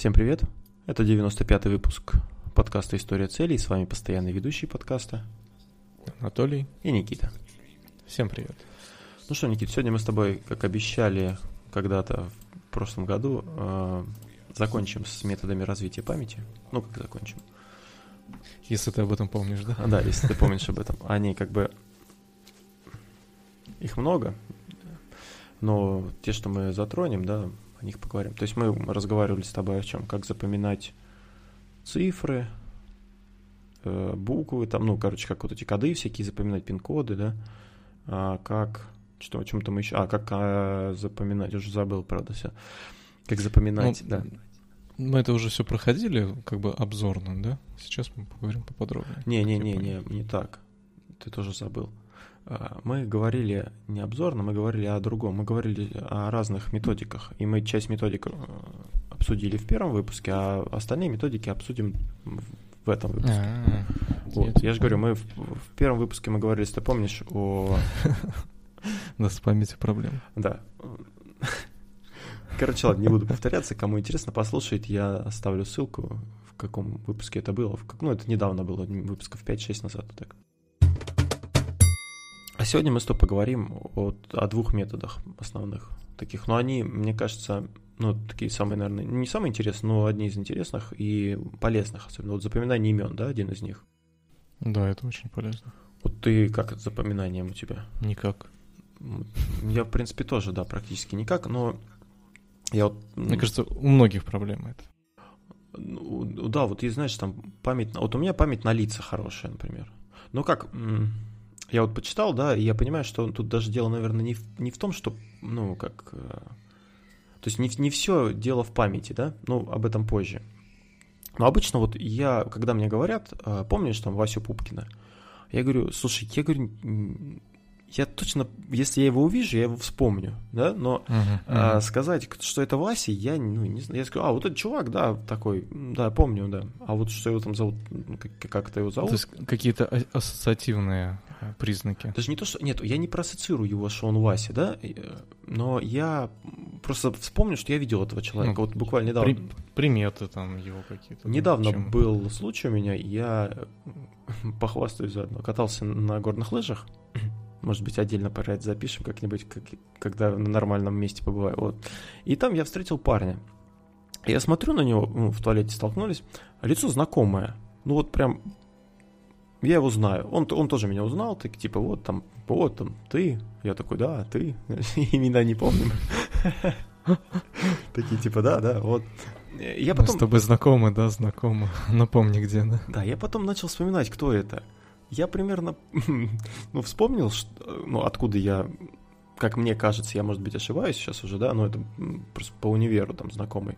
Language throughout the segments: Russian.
Всем привет! Это 95-й выпуск подкаста «История целей». С вами постоянный ведущий подкаста Анатолий и Никита. Всем привет. Ну что, Никит, сегодня мы с тобой, как обещали когда-то в прошлом году, э, закончим с методами развития памяти. Ну, как закончим? Если ты об этом помнишь, да? Да, если ты помнишь об этом. Они как бы... Их много, но те, что мы затронем, да, о них поговорим. То есть мы разговаривали с тобой о чем? Как запоминать цифры, э, буквы, там, ну, короче, как вот эти коды всякие, запоминать пин-коды, да, а, как, что, о чем-то мы еще, а, как а, запоминать, уже забыл, правда, все, как запоминать, ну, да. Мы это уже все проходили, как бы обзорно, да? Сейчас мы поговорим поподробнее. Не-не-не, не, не так, ты тоже забыл. А, мы говорили не обзорно, мы говорили о другом. Мы говорили о разных методиках. И мы часть методик э, обсудили в первом выпуске, а остальные методики обсудим в этом выпуске. А-а-а. Вот. Я же говорю, мы в, в первом выпуске мы говорили, если ты помнишь, о... Да, с памятью проблем. Да. Короче, ладно, не буду повторяться. Кому интересно послушать, я оставлю ссылку, в каком выпуске это было. В как... Ну, это недавно было, выпусков 5-6 назад. Так. А сегодня мы с тобой поговорим о, о двух методах основных таких. Но они, мне кажется, ну, такие самые, наверное, не самые интересные, но одни из интересных и полезных, особенно. Вот запоминание имен, да, один из них. Да, это очень полезно. Вот ты как с запоминанием у тебя? Никак. Я, в принципе, тоже, да, практически никак, но я вот... Мне кажется, у многих проблема это. Ну, да, вот и знаешь, там память... Вот у меня память на лица хорошая, например. Ну как, я вот почитал, да, и я понимаю, что тут даже дело, наверное, не в, не в том, что, ну, как... Э, то есть не, не все дело в памяти, да, ну, об этом позже. Но обычно вот я, когда мне говорят, э, помнишь там Васю Пупкина, я говорю, слушай, я говорю, я точно, если я его увижу, я его вспомню, да, но uh-huh, uh-huh. А, сказать, что это Вася, я ну, не знаю. Я скажу, а вот этот чувак, да, такой, да, помню, да. А вот что его там зовут, как, как это его зовут? То есть какие-то ассоциативные э, признаки. Даже не то, что... Нет, я не проассоциирую его, что он Вася, да, э, но я просто вспомню, что я видел этого человека, ну, вот буквально недавно. При, приметы там его какие-то. Недавно да, был случай у меня, я похвастаюсь заодно, катался на горных лыжах, может быть, отдельно про это запишем как-нибудь, как, когда на нормальном месте побываю. Вот. И там я встретил парня. Я смотрю на него, ну, в туалете столкнулись, лицо знакомое. Ну вот прям, я его знаю. Он, он тоже меня узнал, так типа вот там, вот там, ты. Я такой, да, ты. Имена не помню. Такие типа, да, да, вот. Я потом... Мы с тобой знакомы, да, знакомы. Напомни, где, да. Да, я потом начал вспоминать, кто это я примерно, ну, вспомнил, что, ну, откуда я, как мне кажется, я, может быть, ошибаюсь сейчас уже, да, но это просто по универу там знакомый.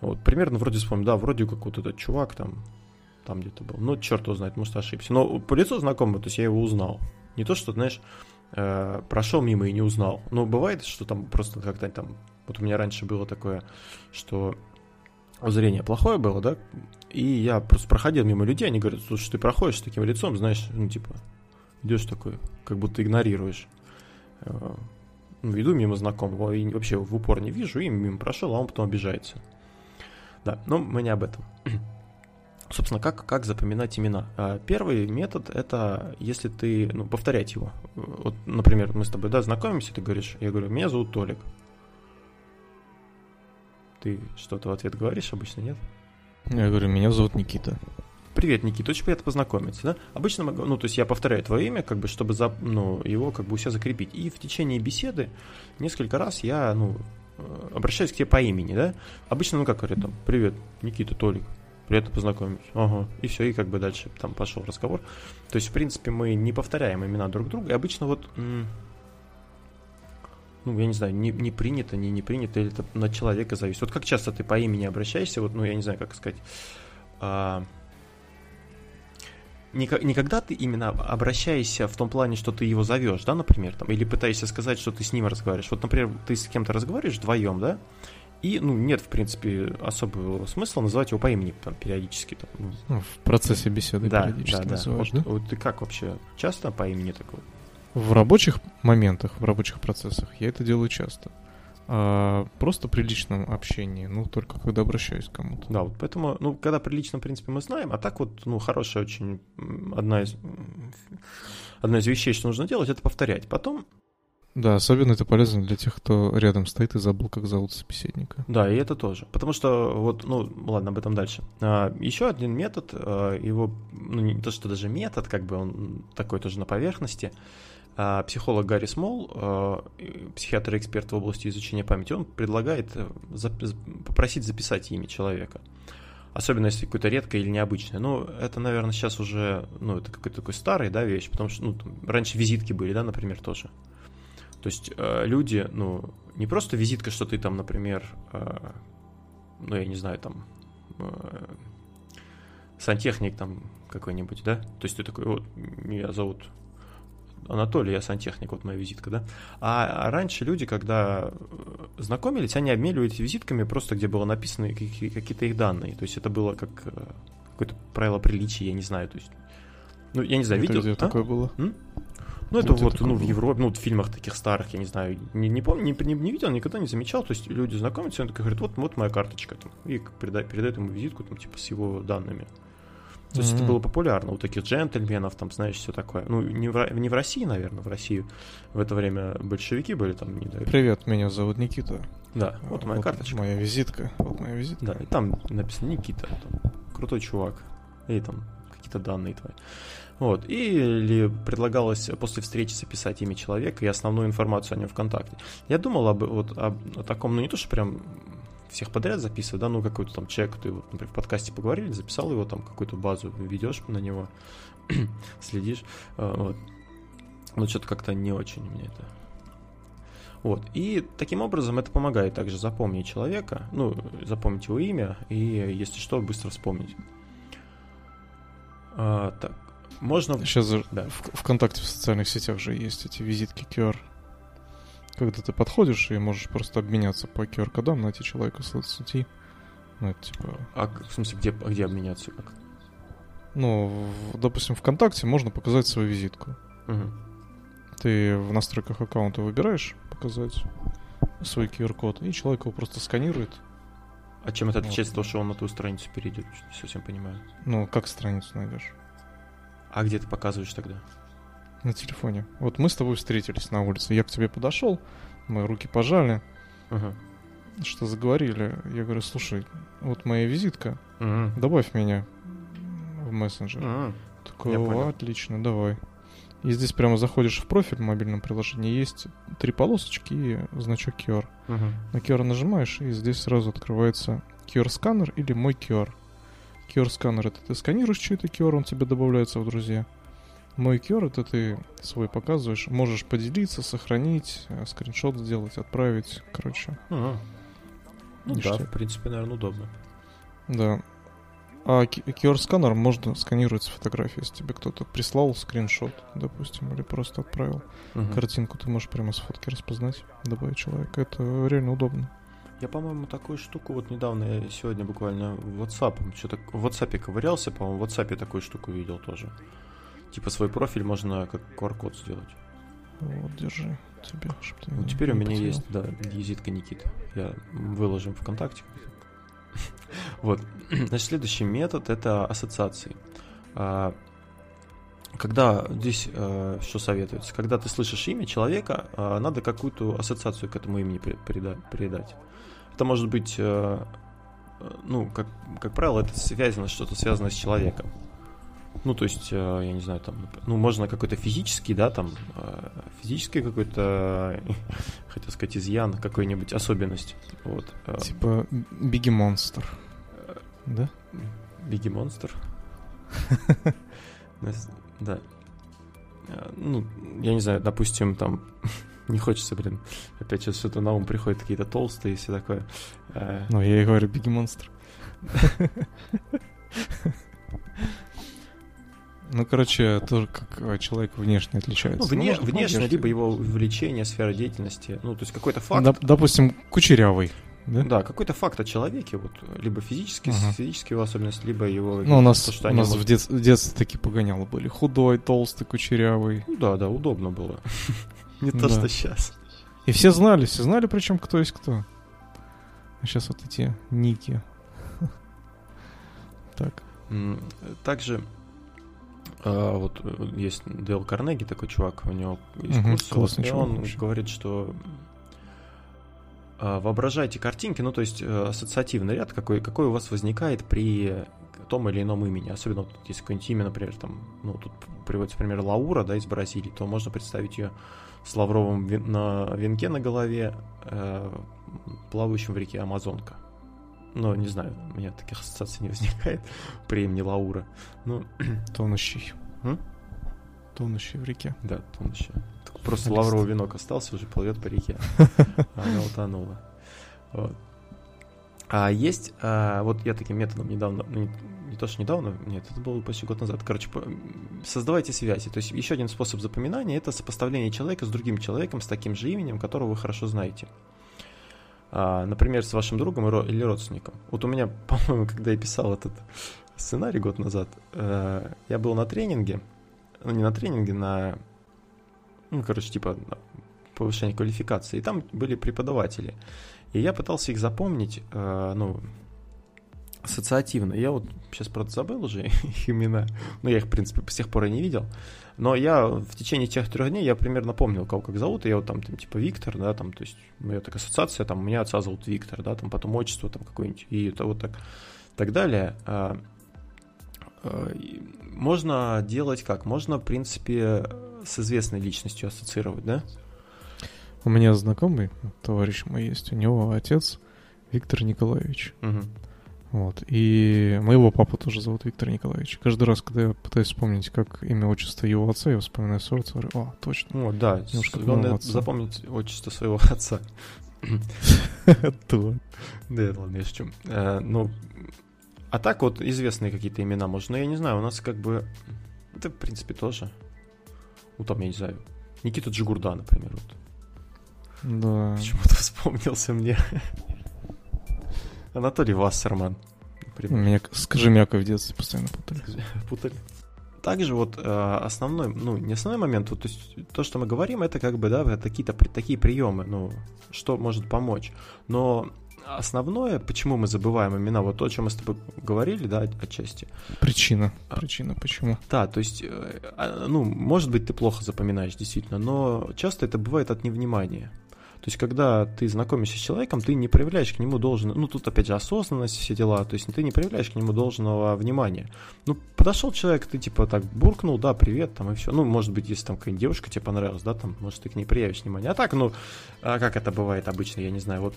Вот, примерно вроде вспомнил, да, вроде как вот этот чувак там, там где-то был. Ну, черт его знает, может, ошибся. Но по лицу знакомый, то есть я его узнал. Не то, что, знаешь, э, прошел мимо и не узнал. Но бывает, что там просто как-то там... Вот у меня раньше было такое, что зрение плохое было, да, и я просто проходил мимо людей, они говорят, слушай, ты проходишь с таким лицом, знаешь, ну, типа, идешь такой, как будто игнорируешь. Э, ну, иду мимо знакомого, и вообще в упор не вижу, и мимо прошел, а он потом обижается. Да, но мы не об этом. Собственно, как, как запоминать имена? А, первый метод — это если ты, ну, повторять его. Вот, например, мы с тобой, да, знакомимся, ты говоришь, я говорю, меня зовут Толик. Ты что-то в ответ говоришь обычно, нет? Я говорю, меня зовут Никита. Привет, Никита, очень приятно познакомиться, да? Обычно, ну, то есть я повторяю твое имя, как бы, чтобы за, ну, его как бы у себя закрепить. И в течение беседы несколько раз я, ну, э, обращаюсь к тебе по имени, да? Обычно, ну, как говорят, там, привет, Никита, Толик, приятно познакомиться. Ага, и все, и как бы дальше там пошел разговор. То есть, в принципе, мы не повторяем имена друг друга, и обычно вот ну, я не знаю, не, не принято, не не принято, или это на человека зависит. Вот как часто ты по имени обращаешься, вот, ну, я не знаю, как сказать, а, никогда ты именно обращаешься в том плане, что ты его зовешь, да, например, там, или пытаешься сказать, что ты с ним разговариваешь. Вот, например, ты с кем-то разговариваешь вдвоем, да, и, ну, нет, в принципе, особого смысла называть его по имени там, периодически. Там, ну. ну в процессе беседы да, периодически да, называешь, да? Вот, вот ты как вообще часто по имени такого? В рабочих моментах, в рабочих процессах я это делаю часто. А просто при личном общении, ну, только когда обращаюсь к кому-то. Да, вот поэтому, ну, когда при личном, в принципе, мы знаем, а так вот, ну, хорошая очень, одна из, одна из вещей, что нужно делать, это повторять. Потом, Да, особенно это полезно для тех, кто рядом стоит и забыл, как зовут собеседника. да, и это тоже. Потому что, вот, ну, ладно, об этом дальше. А, еще один метод, а, его, ну, не то, что даже метод, как бы он такой тоже на поверхности, психолог Гарри Смол, а, и психиатр и эксперт в области изучения памяти, он предлагает э, попросить записать имя человека. Особенно если какое-то редкое или необычное. Ну, это, наверное, сейчас уже, ну, это какой-то такой старый, да, вещь, потому что, ну, там, раньше визитки были, да, например, тоже. То есть э, люди, ну, не просто визитка, что ты там, например, э, ну, я не знаю, там, э, сантехник там какой-нибудь, да? То есть ты такой, вот, меня зовут Анатолий, я сантехник, вот моя визитка, да? А, раньше люди, когда э, знакомились, они обменивались визитками просто, где было написано какие- какие-то их данные. То есть это было как э, какое-то правило приличия, я не знаю, то есть... Ну, я не знаю, Это видел? где а? такое было? Ну, это Где вот, ну, в? Европе, ну, вот в фильмах таких старых, я не знаю, не, не помню, не, не- не видел, никогда не замечал. То есть люди знакомятся, он такой говорит, вот, вот моя карточка, там, и передает, передает ему визитку, там, типа, с его данными. То есть это Мгм. было популярно у таких джентльменов, там, знаешь, все такое. Ну, не в, не в России, наверное, в России в это время большевики были там, не знаю. Привет, меня зовут Никита. Да, вот моя карточка. Моя визитка. Вот моя визитка. Да, и там написано Никита, там, крутой чувак, и там какие-то данные твои. Вот, или предлагалось после встречи записать имя человека и основную информацию о нем ВКонтакте. Я думал об, вот, об, о таком, ну не то, что прям всех подряд записывать, да, ну какой-то там человек, ты, вот, например, в подкасте поговорили, записал его, там какую-то базу ведешь на него, следишь, э, вот. Но что-то как-то не очень мне это вот. И таким образом это помогает также запомнить человека, ну, запомнить его имя и, если что, быстро вспомнить. А, так, можно... Сейчас Да. в ВКонтакте в социальных сетях же есть эти визитки QR. Когда ты подходишь и можешь просто обменяться по QR-кодам, найти человека в соцсети. Ну, это типа... А, в смысле, где, где обменяться? Как? Ну, в- допустим, ВКонтакте можно показать свою визитку. Мгм. Ты в настройках аккаунта выбираешь показать свой QR-код, и человек его просто сканирует. А чем это Вот. отличается от того, что он на ту страницу перейдет? Не совсем понимаю. Ну, как страницу найдешь? А где ты показываешь тогда? На телефоне. Вот мы с тобой встретились на улице. Я к тебе подошел, мы руки пожали, Ага. что заговорили. Я говорю, слушай, вот моя визитка, Мгм. добавь меня в мессенджер. Мгм. Такой, «О, отлично, давай. И здесь прямо заходишь в профиль в мобильном приложении, есть три полосочки и значок QR. Мгм. На QR нажимаешь, и здесь сразу открывается QR-сканер или мой QR. QR-сканер это ты сканируешь чей-то QR, он тебе добавляется в друзья. Мой QR это ты свой показываешь, можешь поделиться, сохранить, э, скриншот сделать, отправить, короче. Ага. Ну да, в принципе, наверное, удобно. Да. А QR-сканер можно сканировать с фотографии, если тебе кто-то прислал скриншот, допустим, или просто отправил. Мгм. Картинку ты можешь прямо с фотки распознать, добавить человека. Это реально удобно. Я, по-моему, такую штуку вот недавно, я сегодня буквально в WhatsApp, что-то в WhatsApp ковырялся, по-моему, в WhatsApp такую штуку видел тоже. Типа свой профиль можно как QR-код сделать. Вот, держи тебе, чтобы ты Ну, не- теперь у не меня потерял. есть, да, визитка Никита. Я выложим ВКонтакте. Вот. Значит, следующий метод это ассоциации. А, Когда здесь э, что советуется? Когда ты слышишь имя человека, э, надо какую-то ассоциацию к этому имени придать. Это может быть, э, ну, как, как правило, это связано, что-то связано с человеком. Ну, то есть, э, я не знаю, там, ну, можно какой-то физический, да, там, э, физический какой-то, хотел сказать, изъян, какой-нибудь особенность. Вот. э, Типа Бигги Монстр. э, Да? Бигги Монстр. Да. Ну, я не знаю, допустим, там не хочется, блин, опять сейчас что-то на ум приходит, какие-то толстые и все такое. Ну, я и говорю Бигги Монстр. Ну, короче, тоже как э, человек внешне отличается. Ну, вне- по внешне, одежде. либо его увлечение, сфера деятельности. Ну, то есть какой-то факт. Доп- допустим, кучерявый. Да? Да, какой-то факт о человеке, вот, либо физический, Ага. физические его особенности, либо его... Ну, у нас, то, что у нас могут- в, дет- в детстве такие погонялы были. Худой, толстый, кучерявый. Ну да, да, удобно было. Не то, что сейчас. И все знали, все знали, причем кто есть кто. А сейчас вот эти ники. Так. Также а, вот э, есть Дейл Карнеги, такой чувак, у него есть Мгм, курс, классный и чувак он вообще. говорит, что а, воображайте картинки, ну то есть э, ассоциативный ряд, какой, какой у вас возникает при том или ином имени. Особенно вот, если какое-нибудь имя, например, там, ну тут приводится пример Лаура, да, из Бразилии, то можно представить ее с лавровым вен- на венке на голове, э, плавающим в реке Амазонка. Ну, не знаю, у меня таких ассоциаций не возникает при имени Лаура. Ну, Тонущий. М? Тонущий в реке. Да, он еще. Так Просто лавровый венок остался, уже плывет по реке. Она утонула. Вот. А есть, а, вот я таким методом недавно, ну, не, не то что недавно, нет, это было почти год назад. Короче, по- создавайте связи. То есть еще один способ запоминания это сопоставление человека с другим человеком с таким же именем, которого вы хорошо знаете. А, например, с вашим другом или родственником. Вот у меня, по-моему, когда я писал этот сценарий год назад, э, я был на тренинге, ну не на тренинге, на, ну короче, типа повышение квалификации, и там были преподаватели. И я пытался их запомнить, э, ну, ассоциативно. Я вот сейчас, правда, забыл уже их имена, но я их, в принципе, с тех пор и не видел. Но я в течение тех трех дней я примерно помнил, кого как зовут. И я вот там, там типа Виктор, да, там, то есть у меня такая ассоциация, там, у меня отца зовут Виктор, да, там потом отчество там какое-нибудь, и это вот так, так далее. А, а, можно делать как? Можно, в принципе, с известной личностью ассоциировать, да? У меня знакомый, товарищ мой есть, у него отец Виктор Николаевич. Мгм. Вот. И моего папу тоже зовут Виктор Николаевич. Каждый раз, когда я пытаюсь вспомнить, как имя, отчество его отца, я вспоминаю своего отца, говорю, о, точно. Ну, да, Немножко главное отца. запомнить отчество своего отца. Да. Ладно, я шучу. Э, Ну, а так вот известные какие-то имена можно, я не знаю, у нас как бы, это в принципе тоже. Ну, там, я не знаю, Никита Джигурда, например, вот. Да. Почему-то вспомнился мне. Анатолий Вассерман, например. Меня, скажи, мяка в детстве постоянно путали. Путали. Также вот э, основной, ну, не основной момент, вот, то есть то, что мы говорим, это как бы, да, какие-то при- такие приемы, ну, что может помочь. Но основное, почему мы забываем имена, вот то, о чем мы с тобой говорили, да, отчасти. Причина. А. Причина, почему? Да, то есть, э, а, ну, может быть, ты плохо запоминаешь, действительно, но часто это бывает от невнимания. То есть, когда ты знакомишься с человеком, ты не проявляешь к нему должного, ну, тут опять же осознанность, все дела, то есть ты не проявляешь к нему должного внимания. Ну, подошел человек, ты типа так буркнул, да, привет, там и все. Ну, может быть, если там какая-нибудь девушка тебе понравилась, да, там, может, ты к ней проявишь внимание. А так, ну, а как это бывает обычно, я не знаю, вот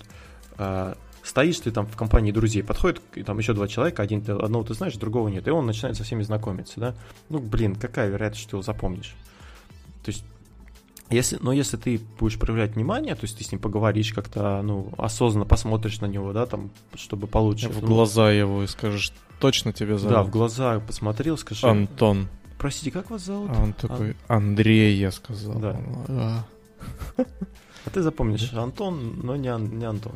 а, стоишь ты там в компании друзей, подходит и там еще два человека, один ты, одного ты знаешь, другого нет, и он начинает со всеми знакомиться, да. Ну, блин, какая вероятность, что ты его запомнишь? То есть если, но если ты будешь проявлять внимание, то есть ты с ним поговоришь как-то, ну, осознанно посмотришь на него, да, там, чтобы получше. В ну, глаза его и скажешь, точно тебя зовут? Да, в глаза посмотрел, скажи, Антон. простите, как вас зовут? А он такой, Андрей, я сказал. Да. А. А ты запомнишь, Антон, но не, Ан- не Антон.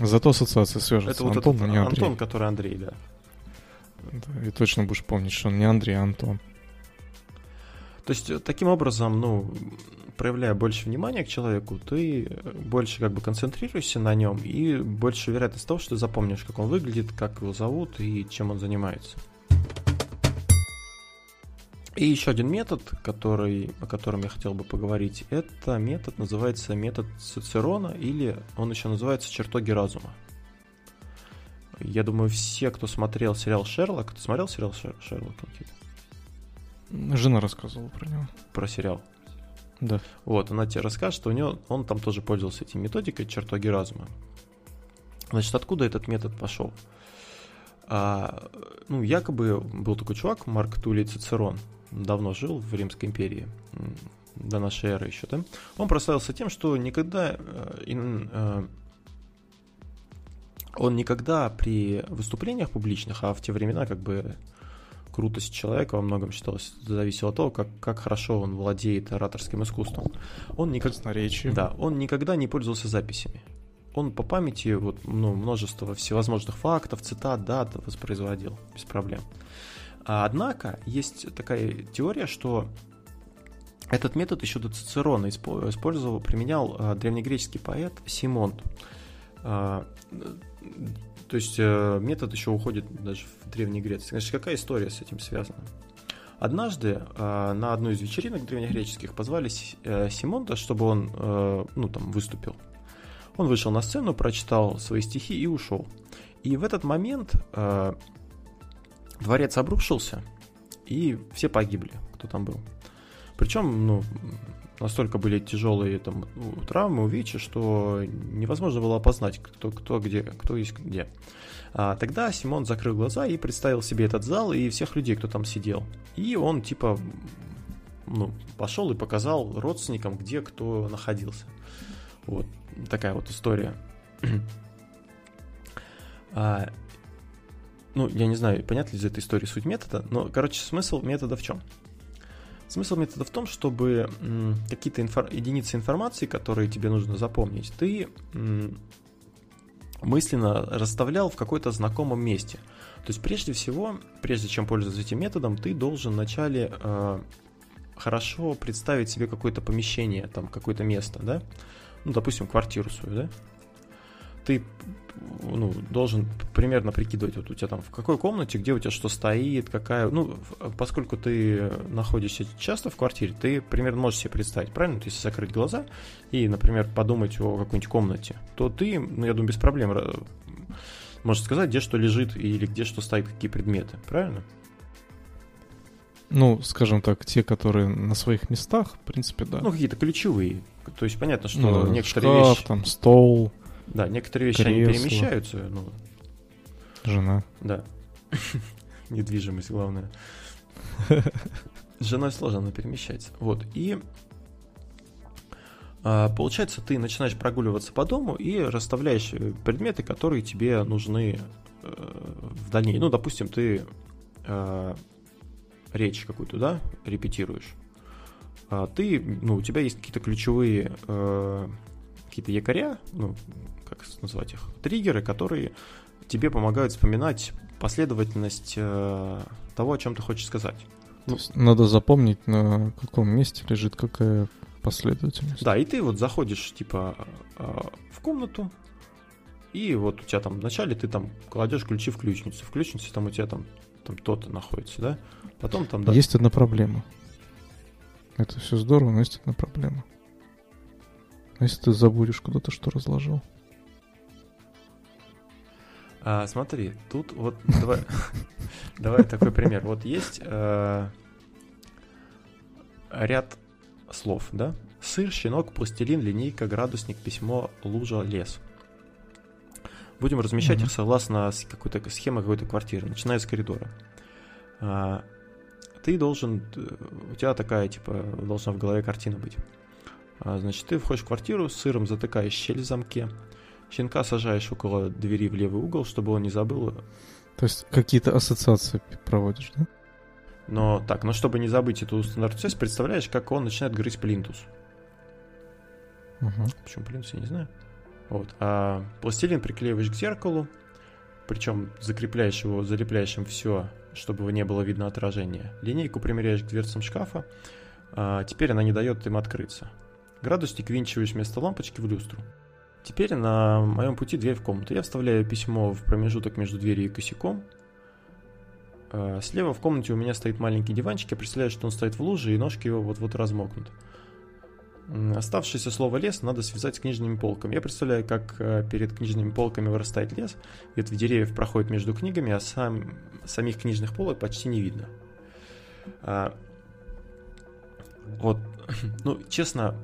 Зато ассоциация свяжется. Это вот Антон, этот но не Андрей. Антон, который Андрей, да. Да, и точно будешь помнить, что он не Андрей, а Антон. То есть э, таким образом, ну, проявляя больше внимания к человеку, ты э, больше как бы концентрируешься на нем и больше вероятность того, что ты запомнишь, как он выглядит, как его зовут и чем он занимается. И еще один метод, который, о котором я хотел бы поговорить, это метод, называется метод Цицерона, или он еще называется чертоги разума. Я думаю, все, кто смотрел сериал Шерлок, ты смотрел сериал Шер- Шерлок, Никита? Жена рассказывала про него. Про сериал. Да. Вот, она тебе расскажет, что у него, он там тоже пользовался этим методикой чертоги разума. Значит, откуда этот метод пошел? А, ну, якобы был такой чувак, Марк Тулей Цицерон, давно жил в Римской империи, до нашей эры еще, да? Он прославился тем, что никогда э, э, он никогда при выступлениях публичных, а в те времена как бы крутость человека во многом считалась зависела от того, как, как хорошо он владеет ораторским искусством. Он никогда, Красноречие. да, он никогда не пользовался записями. Он по памяти вот, ну, множество всевозможных фактов, цитат, дат воспроизводил без проблем. А, однако есть такая теория, что Этот метод еще до Цицерона использовал, применял э, древнегреческий поэт Симон. То есть э, метод еще уходит даже в Древней Греции. Значит, какая история с этим связана? Однажды э, на одну из вечеринок древнегреческих позвали э, Симонта, чтобы он ну, там, выступил. Он вышел на сцену, прочитал свои стихи и ушел. И в этот момент дворец обрушился, и все погибли, кто там был. Причем, ну, настолько были тяжелые там ну, травмы, увечья, что невозможно было опознать, кто, кто где, кто есть где. А, тогда Симон закрыл глаза и представил себе этот зал и всех людей, кто там сидел. И он типа ну, пошел и показал родственникам, где кто находился. Вот такая вот история. а, ну, я не знаю, понятно ли из этой истории суть метода, но, короче, смысл метода в чем? Смысл метода в том, чтобы какие-то инфор- единицы информации, которые тебе нужно запомнить, ты мысленно расставлял в какой-то знакомом месте. То есть прежде всего, прежде чем пользоваться этим методом, ты должен вначале э, хорошо представить себе какое-то помещение, там какое-то место, да? Ну, допустим, квартиру свою, да? Ты ну, должен примерно прикидывать, вот у тебя там в какой комнате, где у тебя что стоит, какая, ну, поскольку ты находишься часто в квартире, ты примерно можешь себе представить, правильно? То есть, если закрыть глаза и, например, подумать о какой-нибудь комнате, то ты, ну, я думаю, без проблем можешь сказать, где что лежит или где что стоит, какие предметы, правильно? Ну, скажем так, те, которые на своих местах, в принципе, да. Ну, какие-то ключевые. То есть понятно, что ну, некоторые шкаф, вещи... там, стол, да, некоторые вещи Кресло. они перемещаются. Ну, Жена. Да. Недвижимость, главное. С женой сложно, она перемещается. Вот. И а, получается, ты начинаешь прогуливаться по дому и расставляешь э, предметы, которые тебе нужны э, в дальнейшем. Ну, допустим, ты э, речь какую-то, да, репетируешь. А ты, ну, у тебя есть какие-то ключевые э, какие-то якоря, ну, как назвать их, триггеры, которые тебе помогают вспоминать последовательность э, того, о чем ты хочешь сказать. Ну, надо запомнить, на каком месте лежит какая последовательность. Да, и ты вот заходишь, типа, э, в комнату, и вот у тебя там вначале ты там кладешь ключи в ключницу. В ключнице там у тебя там, там то-то находится, да? Потом там... Да. Есть одна проблема. Это все здорово, но есть одна проблема. А если ты забудешь куда-то, что разложил? А, смотри, тут вот давай, давай такой пример. Вот есть э, ряд слов, да? Сыр, щенок, пластилин, линейка, градусник, письмо, лужа, лес. Будем размещать mm-hmm. их согласно какой-то схеме какой-то квартиры, начиная с коридора. А, ты должен, у тебя такая, типа, должна в голове картина быть. А, значит, ты входишь в квартиру, сыром затыкаешь щель в замке, щенка сажаешь около двери в левый угол, чтобы он не забыл. То есть какие-то ассоциации проводишь, да? Но так, но чтобы не забыть эту установку представляешь, как он начинает грызть плинтус. Угу. Почему плинтус, я не знаю. Вот. А пластилин приклеиваешь к зеркалу, причем закрепляешь его, залепляешь им все, чтобы не было видно отражения. Линейку примеряешь к дверцам шкафа, а теперь она не дает им открыться. Градусник винчиваешь вместо лампочки в люстру. Теперь на моем пути дверь в комнату. Я вставляю письмо в промежуток между дверью и косяком. Э, слева в комнате у меня стоит маленький диванчик. Я представляю, что он стоит в луже, и ножки его вот-вот размокнут. Оставшееся слово «лес» надо связать с книжными полками. Я представляю, как э, перед книжными полками вырастает лес, ветви деревьев проходят между книгами, а сам, самих книжных полок почти не видно. А, вот, ну, честно,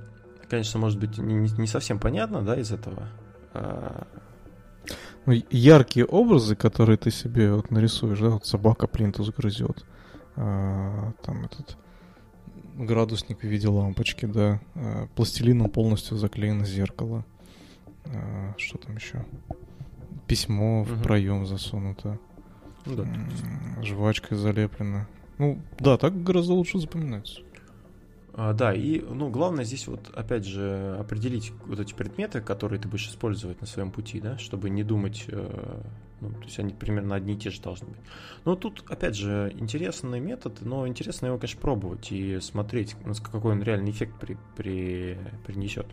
конечно, может быть, не, не совсем понятно, да, из этого. А, ну, яркие образы, которые ты себе вот нарисуешь, да, вот собака плинтус грызет, а, там этот градусник в виде лампочки, да, а, пластилином полностью заклеено зеркало, а, что там еще, письмо в проем засунуто, ну, да. жвачкой залеплено. Ну, да, так гораздо лучше запоминается. А, да, и, ну, главное здесь вот, опять же, определить вот эти предметы, которые ты будешь использовать на своем пути, да, чтобы не думать, э, ну, то есть они примерно одни и те же должны быть. Но тут, опять же, интересный метод, но интересно его, конечно, пробовать и смотреть, какой он реальный эффект при, при, принесет.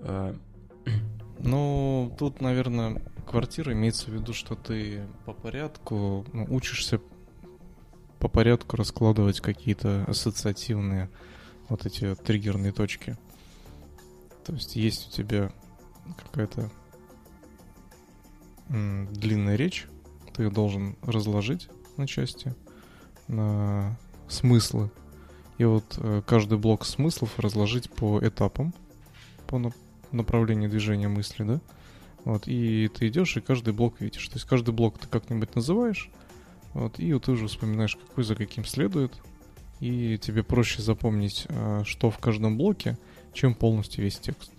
А, ну, тут, наверное, квартира имеется в виду, что ты по порядку ну, учишься по порядку раскладывать какие-то ассоциативные вот эти триггерные точки. То есть есть у тебя какая-то длинная речь, ты ее должен разложить на части, на смыслы. И вот э, каждый блок смыслов разложить по этапам, по направлению движения мысли, да? Вот, и ты идешь, и каждый блок видишь. То есть каждый блок ты как-нибудь называешь, вот, и вот ты уже вспоминаешь, какой за каким следует, и тебе проще запомнить, а, что в каждом блоке, чем полностью весь текст.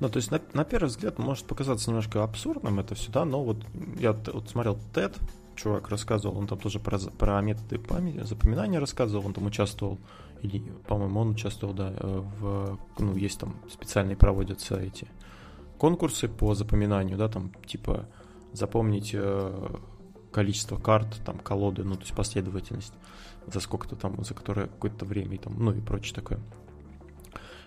Ну, то есть на, на первый взгляд может показаться немножко абсурдным это все, да, но вот я вот смотрел TED, чувак рассказывал, он там тоже про, про методы памяти, запоминания рассказывал, он там участвовал, или, по-моему, он участвовал, да, э, в, ну, есть там специальные проводятся эти конкурсы по запоминанию, да, там, типа, запомнить э, количество карт, там, колоды, ну, то есть последовательность, за сколько-то там, за которое какое-то время, и там, ну, и прочее такое.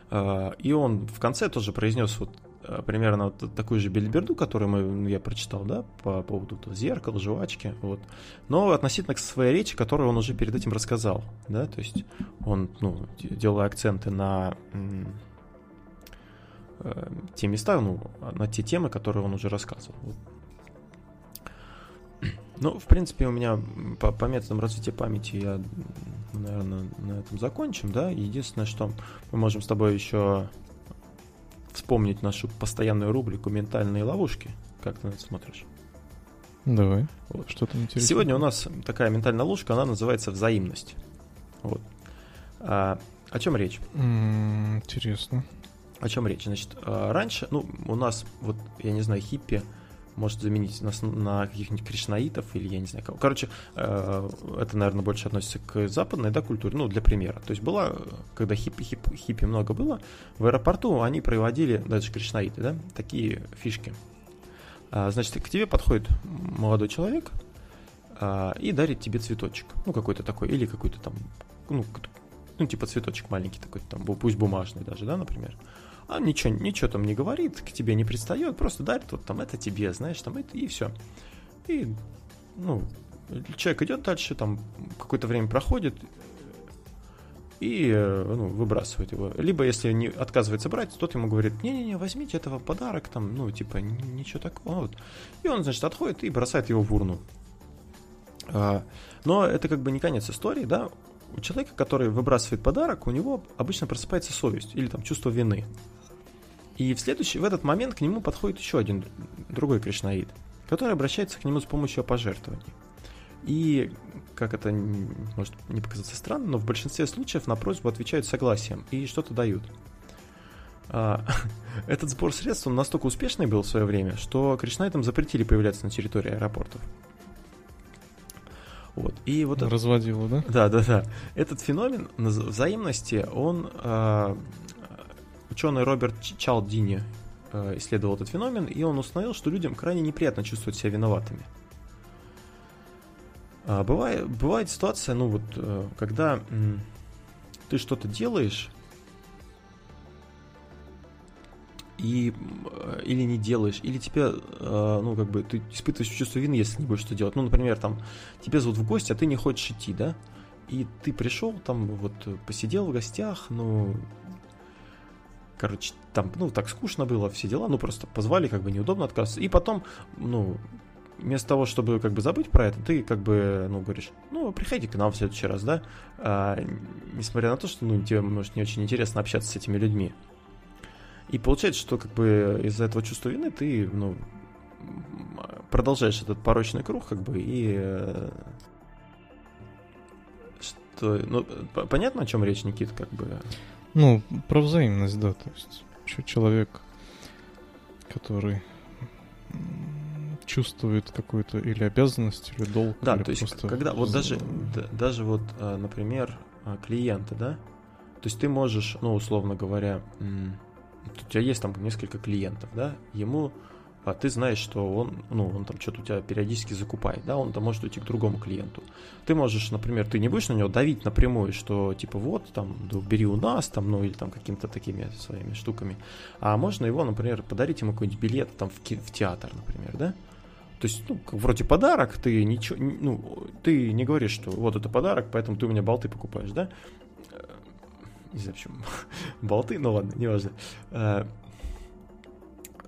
А, и он в конце тоже произнес вот а, примерно вот такую же бельберду, которую мы, ну, я прочитал, да, по поводу вот, зеркала, жвачки, вот. Но относительно к своей речи, которую он уже перед этим рассказал, да, то есть он, ну, делая акценты на э, те места, ну, на те темы, которые он уже рассказывал. Вот. Ну, в принципе, у меня по, по методам развития памяти я, наверное, на этом закончим, да. Единственное, что мы можем с тобой еще вспомнить нашу постоянную рубрику «Ментальные ловушки». Как ты на это смотришь? Давай. Вот. Что-то интересное. Сегодня у нас такая ментальная ловушка, она называется взаимность. Вот. А, о чем речь? Интересно. О чем речь? Значит, а, раньше, ну, у нас, вот, я не знаю, хиппи, может заменить на, на каких-нибудь кришнаитов или я не знаю кого. Короче, э, это, наверное, больше относится к западной да, культуре, ну, для примера. То есть была, когда хиппи, хиппи, хиппи много было, в аэропорту они проводили, даже кришнаиты, да, такие фишки. А, значит, к тебе подходит молодой человек а, и дарит тебе цветочек, ну, какой-то такой, или какой-то там, ну, ну, типа цветочек маленький такой, там, пусть бумажный даже, да, например а ничего, ничего там не говорит, к тебе не пристает, просто дарит вот там это тебе, знаешь, там это и все. И, ну, человек идет дальше, там какое-то время проходит и ну, выбрасывает его. Либо если не отказывается брать, тот ему говорит, не-не-не, возьмите этого подарок, там, ну, типа, ничего такого. Вот. И он, значит, отходит и бросает его в урну. А, но это как бы не конец истории, да, у человека, который выбрасывает подарок, у него обычно просыпается совесть или там чувство вины. И в следующий, в этот момент к нему подходит еще один другой кришнаид, который обращается к нему с помощью пожертвований. И, как это может не показаться странно, но в большинстве случаев на просьбу отвечают согласием и что-то дают. А, этот сбор средств он настолько успешный был в свое время, что кришнаитам запретили появляться на территории аэропортов. Вот. И вот Разводило, да? Да, да, да. Этот феномен взаимности, он а, Ученый Роберт Чалдини э, исследовал этот феномен, и он установил, что людям крайне неприятно чувствовать себя виноватыми. А, бывает, бывает ситуация, ну вот, э, когда ты что-то делаешь, и э, или не делаешь, или тебе, ну, как бы, ты испытываешь чувство вины, если не будешь что делать. Ну, например, там, тебе зовут в гости, а ты не хочешь идти, да? И ты пришел, там, вот, посидел в гостях, ну, короче, там, ну, так скучно было, все дела, ну, просто позвали, как бы неудобно отказываться. И потом, ну, вместо того, чтобы как бы забыть про это, ты как бы, ну, говоришь, ну, приходи к нам в следующий раз, да, а, несмотря на то, что, ну, тебе, может, не очень интересно общаться с этими людьми. И получается, что как бы из-за этого чувства вины ты, ну, продолжаешь этот порочный круг, как бы, и э, что, ну, понятно, о чем речь, Никит, как бы? Ну, про взаимность, да, то есть человек, который чувствует какую-то или обязанность, или долг. Да, или то есть просто... когда вот даже, да, даже вот, а, например, а, клиенты, да, то есть ты можешь, ну, условно говоря, у тебя есть там несколько клиентов, да, ему а ты знаешь, что он, ну, он там что-то у тебя периодически закупает, да, он там может уйти к другому клиенту. Ты можешь, например, ты не будешь на него давить напрямую, что типа вот, там, да, бери у нас, там, ну, или там какими-то такими своими штуками, а можно его, например, подарить ему какой-нибудь билет там в, ки- в театр, например, да, то есть, ну, вроде подарок, ты ничего, ну, ты не говоришь, что вот это подарок, поэтому ты у меня болты покупаешь, да? Э, не знаю, почему болты, ну ладно, неважно.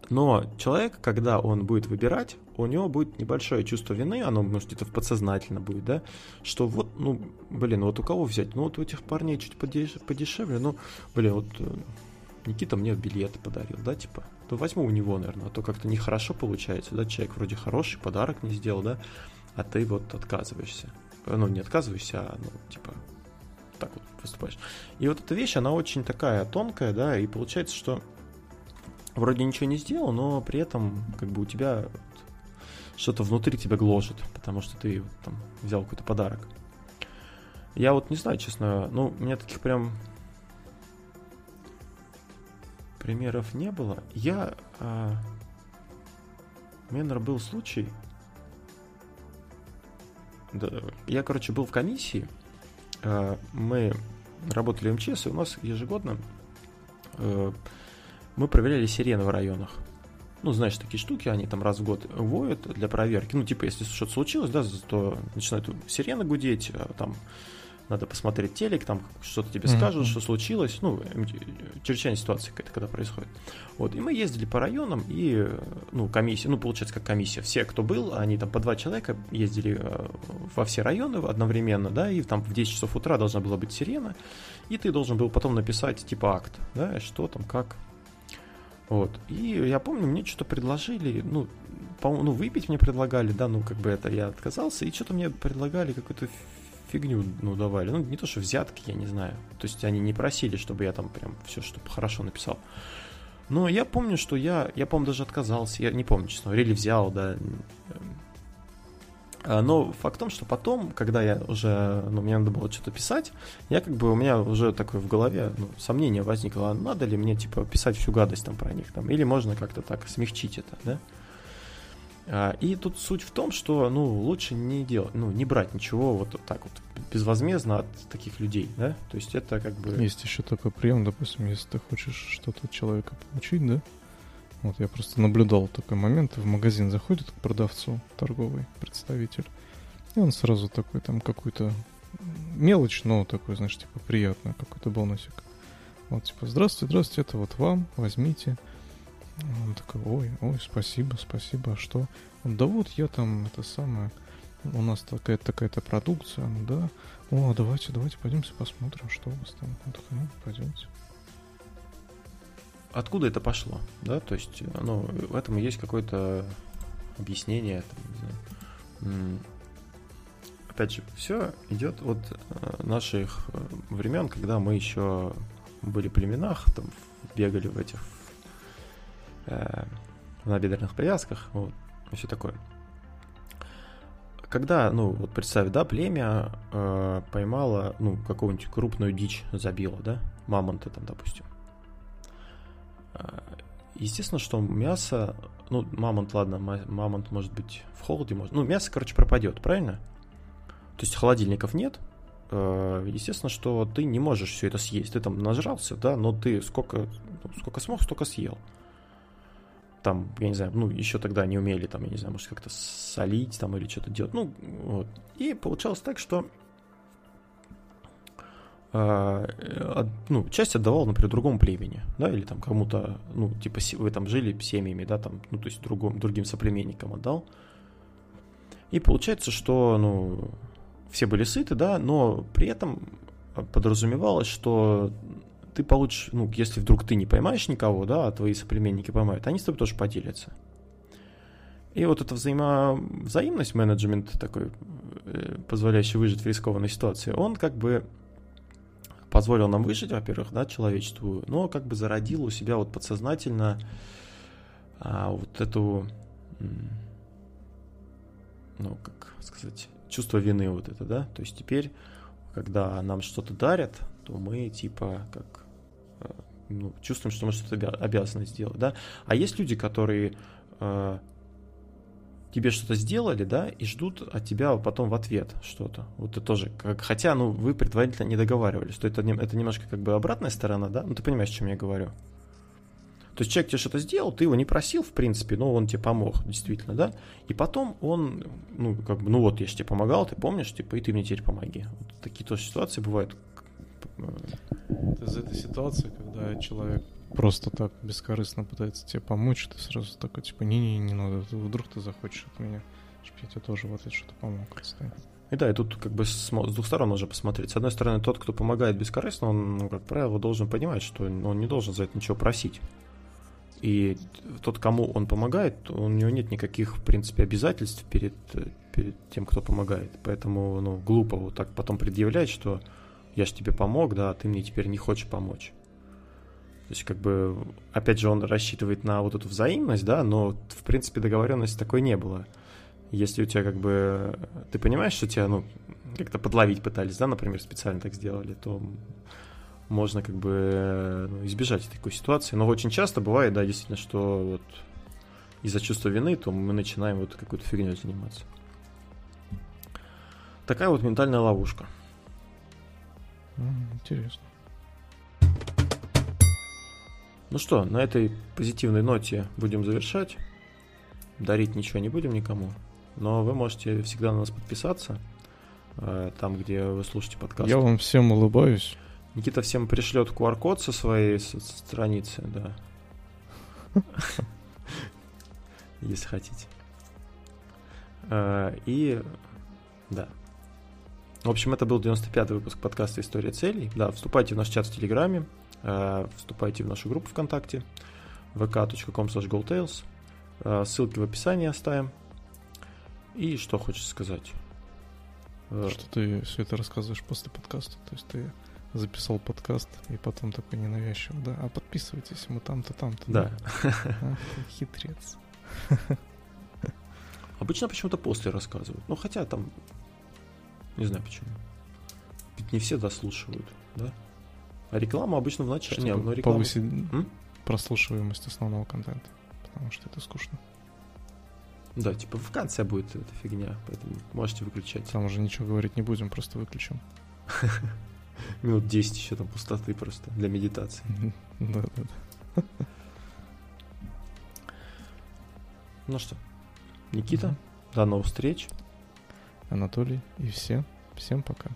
Но человек, когда он будет выбирать, у него будет небольшое чувство вины, оно, может, где-то подсознательно будет, да, что вот, ну, блин, вот у кого взять? Ну, вот у этих парней чуть подеш- подешевле, ну, блин, вот э, Никита мне билеты подарил, да, типа, то возьму у него, наверное, а то как-то нехорошо получается, да, человек вроде хороший, подарок не сделал, да, а ты вот отказываешься. Ну, не отказываешься, а, ну, типа, так вот поступаешь. И вот эта вещь, она очень такая тонкая, да, и получается, что вроде ничего не сделал, но при этом как бы у тебя что-то внутри тебя гложет, потому что ты там взял какой-то подарок. Я вот не знаю, честно, ну, у меня таких прям примеров не было. Я... А... У меня, был случай... Да, я, короче, был в комиссии. А, мы работали в МЧС, и у нас ежегодно э, мы проверяли сирены в районах. Ну, знаешь, такие штуки, они там раз в год воют для проверки. Ну, типа, если что-то случилось, да, то начинают сирены гудеть, а там надо посмотреть телек, там что-то тебе mm-hmm. скажут, что случилось, ну, чрезвычайная ситуация какая-то, когда происходит. Вот, и мы ездили по районам, и, ну, комиссия, ну, получается, как комиссия, все, кто был, они там по два человека ездили э, во все районы одновременно, да, и там в 10 часов утра должна была быть сирена, и ты должен был потом написать, типа, акт, да, что там, как, вот. И я помню, мне что-то предложили, ну, по ну, выпить мне предлагали, да, ну, как бы это я отказался, и что-то мне предлагали какую-то фигню, ну, давали. Ну, не то, что взятки, я не знаю. То есть они не просили, чтобы я там прям все, чтобы хорошо написал. Но я помню, что я, я, по-моему, даже отказался, я не помню, честно, или взял, да, но факт в том, что потом, когда я уже, ну, мне надо было что-то писать, я как бы, у меня уже такое в голове, ну, сомнение возникло, а надо ли мне, типа, писать всю гадость там про них, там, или можно как-то так смягчить это, да? А, и тут суть в том, что, ну, лучше не делать, ну, не брать ничего вот так вот безвозмездно от таких людей, да? То есть это как бы... Есть еще такой прием, допустим, если ты хочешь что-то от человека получить, да? Вот я просто наблюдал такой момент. В магазин заходит к продавцу, торговый представитель, и он сразу такой там какую-то мелочь, но такой, знаешь, типа приятно, какой-то бонусик. Вот, типа, здравствуйте, здравствуйте, это вот вам, возьмите. Он такой, ой, ой, спасибо, спасибо, а что? Он, да вот я там, это самое, у нас такая-то такая-то продукция, ну да. О, давайте, давайте пойдемте посмотрим, что у вас там. Он такой, ну, пойдемте откуда это пошло, да, то есть, ну, в этом есть какое-то объяснение, там, не знаю. Опять же, все идет от э, наших э, времен, когда мы еще были в племенах, там, бегали в этих э, в набедренных повязках, вот, и все такое. Когда, ну, вот представь, да, племя э, поймало, ну, какую-нибудь крупную дичь забило, да, мамонта там, допустим, Естественно, что мясо, ну, мамонт, ладно, мамонт может быть в холоде, может, ну, мясо, короче, пропадет, правильно? То есть холодильников нет, э, естественно, что ты не можешь все это съесть. Ты там нажрался, да, но ты сколько, ну, сколько смог, столько съел. Там, я не знаю, ну, еще тогда не умели, там, я не знаю, может, как-то солить там или что-то делать. Ну, вот. И получалось так, что а, ну, часть отдавал, например, другому племени, да, или там кому-то, ну, типа вы там жили семьями, да, там, ну, то есть другим, другим соплеменникам отдал. И получается, что, ну, все были сыты, да, но при этом подразумевалось, что ты получишь, ну, если вдруг ты не поймаешь никого, да, а твои соплеменники поймают, они с тобой тоже поделятся. И вот эта взаимо... взаимность, менеджмент такой, э, позволяющий выжить в рискованной ситуации, он как бы позволил нам выжить, во-первых, да, человечеству, но как бы зародил у себя вот подсознательно а, вот эту ну, как сказать, чувство вины вот это, да, то есть теперь, когда нам что-то дарят, то мы типа как э, ну, чувствуем, что мы что-то обязаны сделать, да. А есть люди, которые э, тебе что-то сделали, да, и ждут от тебя потом в ответ что-то. Вот это тоже, как, хотя, ну, вы предварительно не договаривались, что это, это немножко как бы обратная сторона, да, ну, ты понимаешь, о чем я говорю. То есть человек тебе что-то сделал, ты его не просил, в принципе, но он тебе помог, действительно, да? И потом он, ну, как бы, ну вот, я же тебе помогал, ты помнишь, типа, и ты мне теперь помоги. Вот такие тоже ситуации бывают. Это из этой ситуации, когда человек просто так бескорыстно пытается тебе помочь, ты сразу такой, типа, не-не, не надо, вдруг ты захочешь от меня, чтобы я тебе тоже в ответ что-то помог. И да, и тут как бы с двух сторон можно посмотреть. С одной стороны, тот, кто помогает бескорыстно, он, ну, как правило, должен понимать, что он не должен за это ничего просить. И тот, кому он помогает, у него нет никаких, в принципе, обязательств перед, перед тем, кто помогает. Поэтому ну, глупо вот так потом предъявлять, что я же тебе помог, да, а ты мне теперь не хочешь помочь. То есть, как бы, опять же, он рассчитывает на вот эту взаимность, да, но, в принципе, договоренности такой не было. Если у тебя, как бы, ты понимаешь, что тебя, ну, как-то подловить пытались, да, например, специально так сделали, то можно как бы ну, избежать такой ситуации. Но очень часто бывает, да, действительно, что вот из-за чувства вины, то мы начинаем вот какой-то фигней заниматься. Такая вот ментальная ловушка. Интересно. Ну что, на этой позитивной ноте будем завершать. Дарить ничего не будем никому. Но вы можете всегда на нас подписаться. Э, там, где вы слушаете подкаст. Я вам всем улыбаюсь. Никита всем пришлет QR-код со своей страницы, да. Если хотите. Э, и да. В общем, это был 95-й выпуск подкаста «История целей». Да, вступайте в наш чат в Телеграме, э, вступайте в нашу группу ВКонтакте vk.com goldtails. Э, ссылки в описании оставим. И что хочешь сказать? Что ты все это рассказываешь после подкаста? То есть ты записал подкаст, и потом такой ненавязчивый, да, а подписывайтесь, мы там-то, там-то. Да. А, хитрец. Обычно почему-то после рассказывают. Ну, хотя там, не знаю почему. Ведь не все дослушивают, да? А рекламу обычно в начале. Не, но рекламу... повысить М? прослушиваемость основного контента, потому что это скучно. Да, типа в конце будет эта фигня, поэтому можете выключать. Там уже ничего говорить не будем, просто выключим. Минут 10 еще там пустоты просто для медитации. Да, да, да. Ну что, Никита, до новых встреч. Анатолий и все. Всем пока.